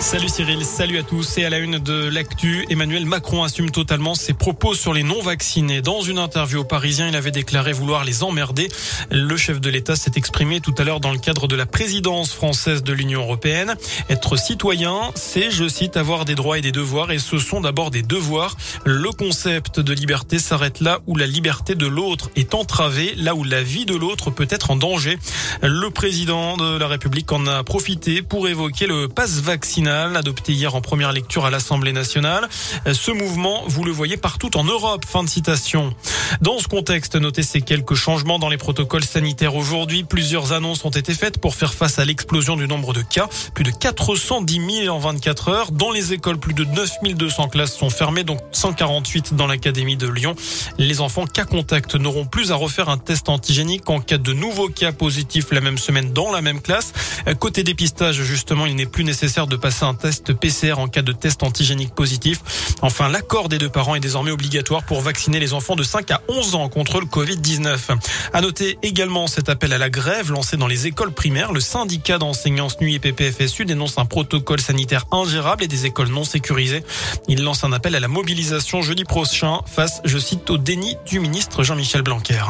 Salut Cyril, salut à tous. Et à la une de l'actu, Emmanuel Macron assume totalement ses propos sur les non-vaccinés. Dans une interview au Parisien, il avait déclaré vouloir les emmerder. Le chef de l'État s'est exprimé tout à l'heure dans le cadre de la présidence française de l'Union européenne. Être citoyen, c'est, je cite, avoir des droits et des devoirs. Et ce sont d'abord des devoirs. Le concept de liberté s'arrête là où la liberté de l'autre est entravée, là où la vie de l'autre peut être en danger. Le président de la République en a profité pour évoquer le passe vaccinal adopté hier en première lecture à l'Assemblée nationale. Ce mouvement, vous le voyez partout en Europe. Fin de citation. Dans ce contexte, notez ces quelques changements dans les protocoles sanitaires aujourd'hui. Plusieurs annonces ont été faites pour faire face à l'explosion du nombre de cas. Plus de 410 000 en 24 heures. Dans les écoles, plus de 9 200 classes sont fermées, donc 148 dans l'Académie de Lyon. Les enfants cas contact n'auront plus à refaire un test antigénique en cas de nouveaux cas positifs la même semaine dans la même classe. Côté dépistage, justement, il n'est plus nécessaire de passer un test PCR en cas de test antigénique positif. Enfin, l'accord des deux parents est désormais obligatoire pour vacciner les enfants de 5 à 11 ans contre le Covid-19. À noter également cet appel à la grève lancé dans les écoles primaires. Le syndicat d'enseignants NUI et PPFSU dénonce un protocole sanitaire ingérable et des écoles non sécurisées. Il lance un appel à la mobilisation jeudi prochain face, je cite, au déni du ministre Jean-Michel Blanquer.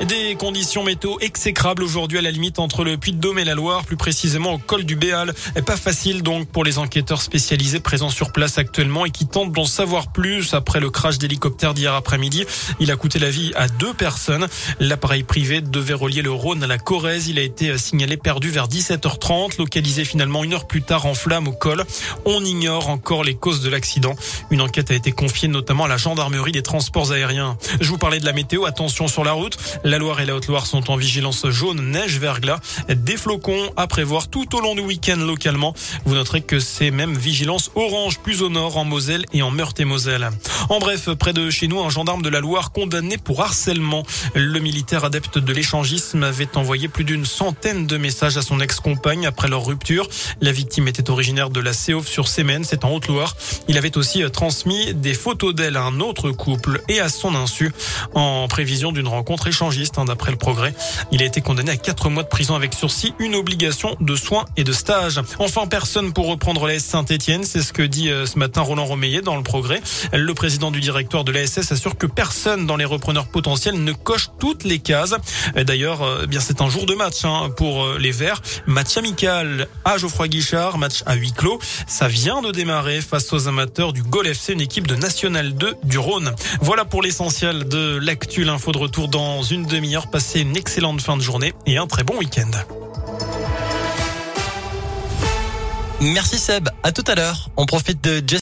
Des conditions météo exécrables aujourd'hui à la limite entre le Puy-de-Dôme et la Loire, plus précisément au col du Béal. Pas facile donc pour les enquêteurs spécialisés présents sur place actuellement et qui tentent d'en savoir plus après le crash d'hélicoptère d'hier après-midi. Il a coûté la vie à deux personnes. L'appareil privé devait relier le Rhône à la Corrèze. Il a été signalé perdu vers 17h30, localisé finalement une heure plus tard en flamme au col. On ignore encore les causes de l'accident. Une enquête a été confiée notamment à la gendarmerie des transports aériens. Je vous parlais de la météo. Attention sur la route. La Loire et la Haute-Loire sont en vigilance jaune, neige, verglas, des flocons à prévoir tout au long du week-end localement. Vous noterez que c'est même vigilance orange plus au nord en Moselle et en Meurthe-et-Moselle. En bref, près de chez nous, un gendarme de la Loire condamné pour harcèlement. Le militaire adepte de l'échangisme avait envoyé plus d'une centaine de messages à son ex-compagne après leur rupture. La victime était originaire de la Séauve sur Sémène, c'est en Haute-Loire. Il avait aussi transmis des photos d'elle à un autre couple et à son insu en prévision d'une rencontre Hein, d'après le progrès. Il a été condamné à quatre mois de prison avec sursis, une obligation de soins et de stage. Enfin, personne pour reprendre la Saint-Etienne. C'est ce que dit euh, ce matin Roland Romeillet dans le progrès. Le président du directoire de la SS assure que personne dans les repreneurs potentiels ne coche toutes les cases. D'ailleurs, euh, eh bien c'est un jour de match hein, pour euh, les Verts. Match amical à Geoffroy Guichard, match à huis clos. Ça vient de démarrer face aux amateurs du Gol FC, une équipe de National 2 du Rhône. Voilà pour l'essentiel de l'actu. L'info de retour dans une demi-heure. Passez une excellente fin de journée et un très bon week-end. Merci Seb. À tout à l'heure. On profite de